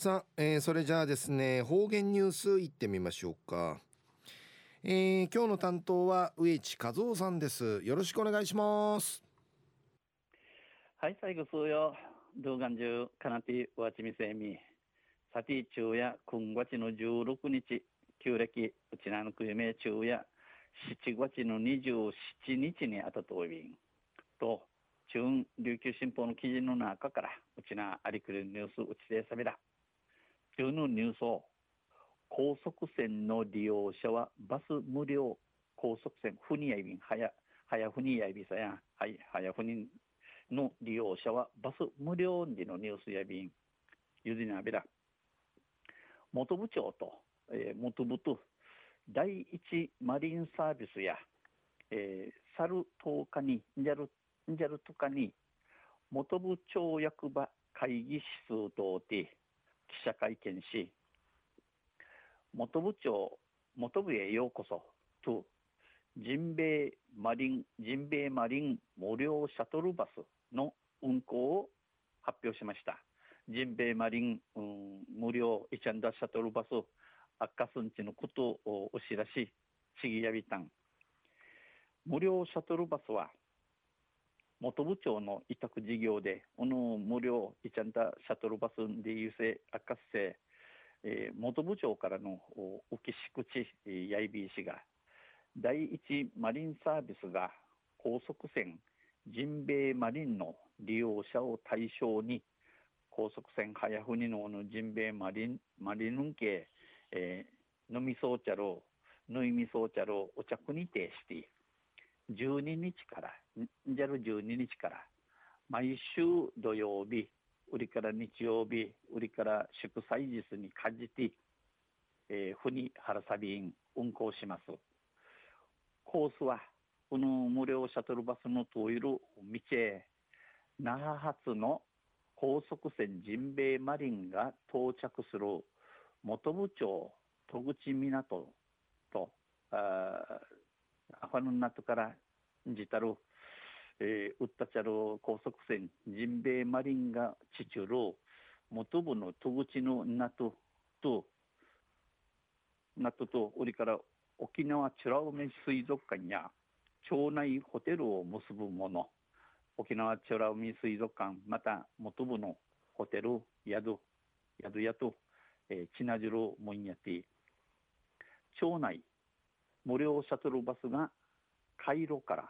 さあ、えー、それじゃあですね方言ニュースいってみましょうか、えー、今日の担当は植地和夫さんです。よろしくお願いします。はい最後数よ。動画中かなてわちみせみ。さて昼夜今月の16日旧暦うちなのくゆめ昼夜7月の27日にあたといびん。と中琉球新報の記事の中からうちなありくるニュースうちでさびら中のニュースを高速線の利用者はバス無料高速線ふにやいびんはやはやふにやいびさやはいはやふにの利用者はバス無料でのニュースやびんゆずにあびら。元部長と、えー、元部と第一マリンサービスや、えー、猿10日にんじゃるんじゃるとかに元部長役場会議室等で記者会見し元部長元部へようこそとジンベエマリンジンベエマリン無料シャトルバスの運行を発表しました。ジンベエマリン、うん、無料イチャンダシャトルバス赤すんちのことをお知らしちぎやびたん。無料シャトルバスは元部長の委託事業で、この無料イチャンタシャトルバスで優勢赤せ、えー、元部長からの浮きし口やいびいしが、第一マリンサービスが高速船ジンベエマリンの利用者を対象に、高速船はやふにのジンベエマリンマリン系、えー、飲みそうちゃろう、ぬいみそうちゃろうお着にてして、12日から、12日から、毎週土曜日、売りから日曜日、売りから祝祭日にかじて、えー、ふに原サビン運行します。コースは、この無料シャトルバスの通る道へ、那覇発の高速船ジンベエマリンが到着する元部町戸口港とあアファヌンナトからジタル、えー、ウッタチャル高速船ジンベエマリンがチチュル元部の戸口のナトとナトと売りから沖縄美ら海水族館や町内ホテルを結ぶもの。沖縄美ら海水族館また元部のホテル宿宿屋と、えー、チナジルモンヤティ町内無料シャトルバスが回路から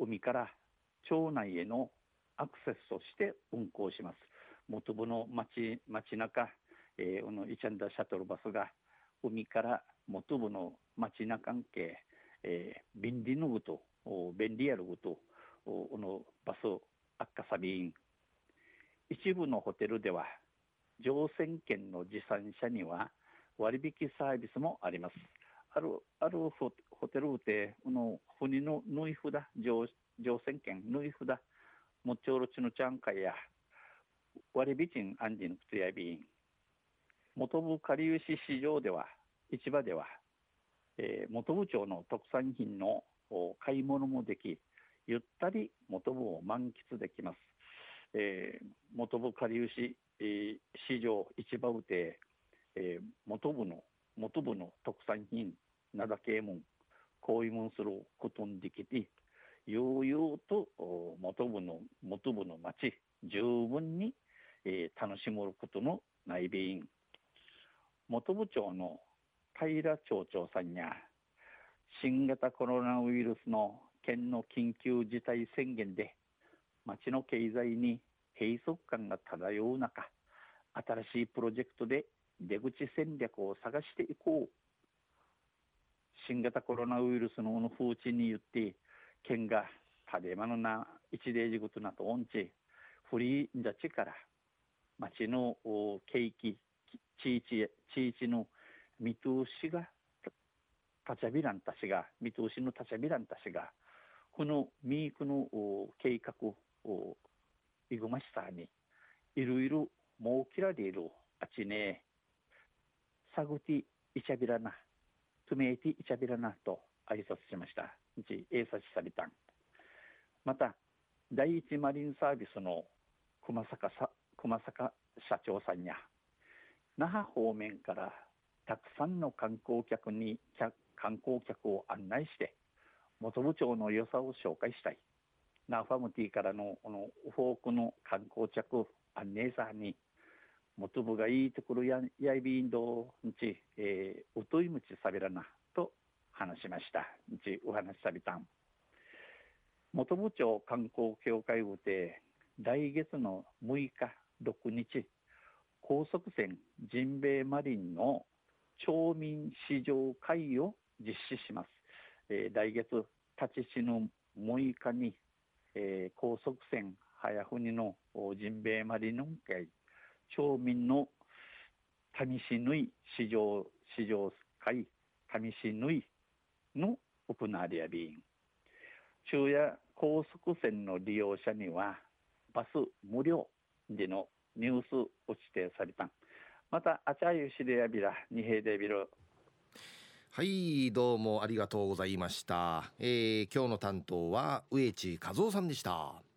海から町内へのアクセスとして運行します。元部の町町中、えー、このイチャンダシャトルバスが海から元部の町中関係、えー、便利のぐと便利やるぐとこのバス悪化サビン一部のホテルでは乗船券の持参者には割引サービスもあります。あるあるホテルでこの船の縫い札乗船券縫い札もちょろちのちゃんかや割り引安心つやびん元部下流市市場では市場では、えー、元部町の特産品の買い物もできゆったり元部を満喫できます、えー、元部下流市、えー、市場市場うて、えー、元部の元部の特産品なだけもん。こういうもんすることにできて悠々と元部の元部の町十分に、えー、楽しむことの内備員元部長の平町長さんや新型コロナウイルスの県の緊急事態宣言で町の経済に閉塞感が漂う中新しいプロジェクトで出口戦略を探していこう。新型コロナウイルスのの風知に言って県が食べ物な一例事ことなと音痴フリージャチから町の景気地域地域の見通しが立ちゃびらんたしが見通しの立ちゃびらんたしがこのミークの計画をいぐましさにいろいろもうきられるあちね。サグティイチャビラナ、トゥメイティイチャビラナと挨拶しました。一、英察されたん。また、第一マリンサービスの熊坂さ熊坂社長さんや、那覇方面からたくさんの観光客に観光客を案内して元部長の良さを紹介したいナファムティからのこのフォークの観光客案内さんに元部がいいところややいびインドにち、えー、うといむちさびらなと話しました。にちお話しさびたん。元部長観光協会うて来月の6日6日高速船ジンベエマリンの町民市場会を実施します、えー、来月立ち死ぬ6日に、えー、高速船早船のジンベエマリンの会町民の試し縫い市場市場会試し縫いの行われやびん昼夜高速船の利用者にはバス無料でのニュースを指定された。またあちゃゆしでやびら二平でびるはいどうもありがとうございました、えー、今日の担当は植地和夫さんでした。